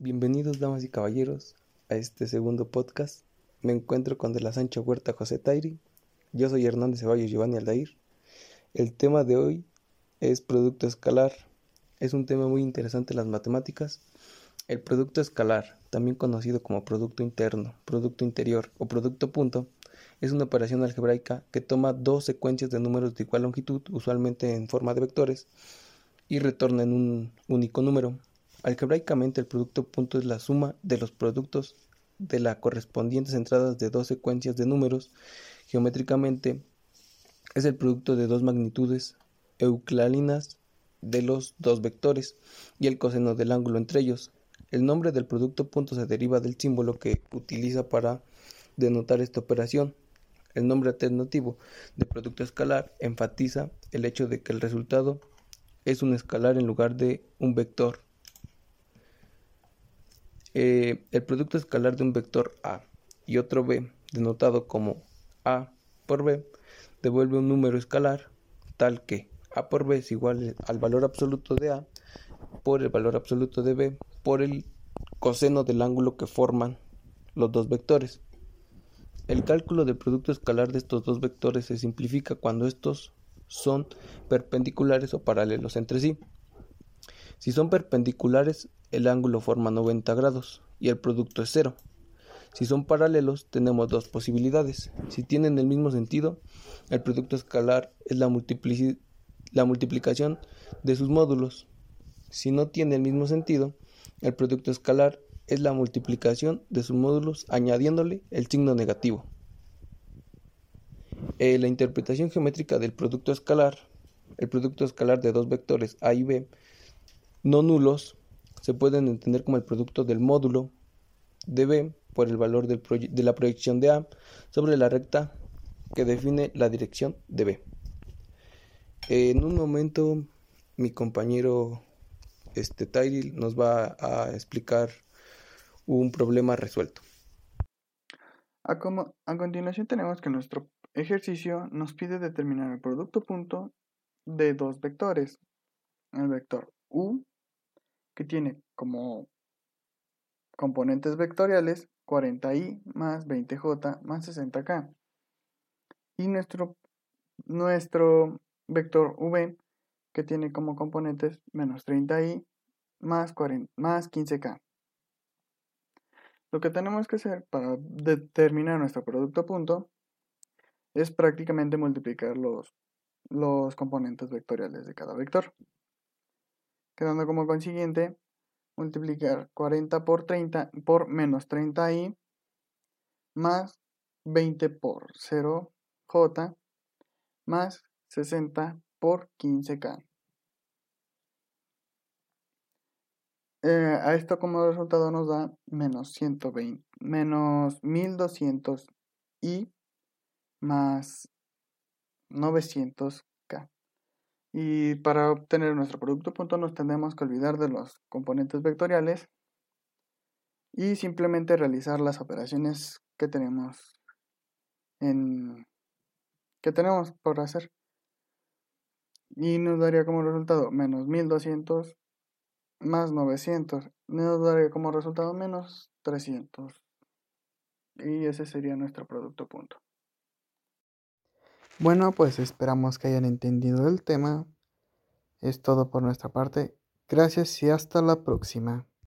Bienvenidos, damas y caballeros, a este segundo podcast. Me encuentro con de la Sancha Huerta José Tairi. Yo soy Hernández Ceballos Giovanni Aldair. El tema de hoy es producto escalar. Es un tema muy interesante en las matemáticas. El producto escalar, también conocido como producto interno, producto interior o producto punto, es una operación algebraica que toma dos secuencias de números de igual longitud, usualmente en forma de vectores, y retorna en un único número. Algebraicamente el producto punto es la suma de los productos de las correspondientes entradas de dos secuencias de números. Geométricamente es el producto de dos magnitudes euclidianas de los dos vectores y el coseno del ángulo entre ellos. El nombre del producto punto se deriva del símbolo que utiliza para denotar esta operación. El nombre alternativo de producto escalar enfatiza el hecho de que el resultado es un escalar en lugar de un vector. Eh, el producto escalar de un vector A y otro B, denotado como A por B, devuelve un número escalar tal que A por B es igual al valor absoluto de A por el valor absoluto de B por el coseno del ángulo que forman los dos vectores. El cálculo del producto escalar de estos dos vectores se simplifica cuando estos son perpendiculares o paralelos entre sí. Si son perpendiculares, el ángulo forma 90 grados y el producto es cero. Si son paralelos, tenemos dos posibilidades. Si tienen el mismo sentido, el producto escalar es la, multiplicación de sus módulos. Si no tiene el mismo sentido, el producto escalar es la multiplicación de sus módulos añadiéndole el signo negativo. Eh, la interpretación geométrica del producto escalar, el producto escalar de dos vectores A y B no nulos, se pueden entender como el producto del módulo de B por el valor de la proyección de A sobre la recta que define la dirección de B. En un momento mi compañero este nos va a explicar un problema resuelto. A, como, a continuación tenemos que nuestro ejercicio nos pide determinar el producto punto de dos vectores. El vector U, que tiene como componentes vectoriales 40i más 20j más 60k. Y nuestro, nuestro vector v, que tiene como componentes menos 30i más, 40, más 15k. Lo que tenemos que hacer para determinar nuestro producto punto es prácticamente multiplicar los, los componentes vectoriales de cada vector. Quedando como consiguiente, multiplicar 40 por 30 por menos 30i más 20 por 0j más 60 por 15k. Eh, a esto como resultado nos da menos 120, menos 1200 i más 900k. Y para obtener nuestro producto punto nos tendremos que olvidar de los componentes vectoriales y simplemente realizar las operaciones que tenemos en que tenemos por hacer. Y nos daría como resultado menos 1200 más 900 nos daría como resultado menos 300. Y ese sería nuestro producto punto. Bueno, pues esperamos que hayan entendido el tema. Es todo por nuestra parte. Gracias y hasta la próxima.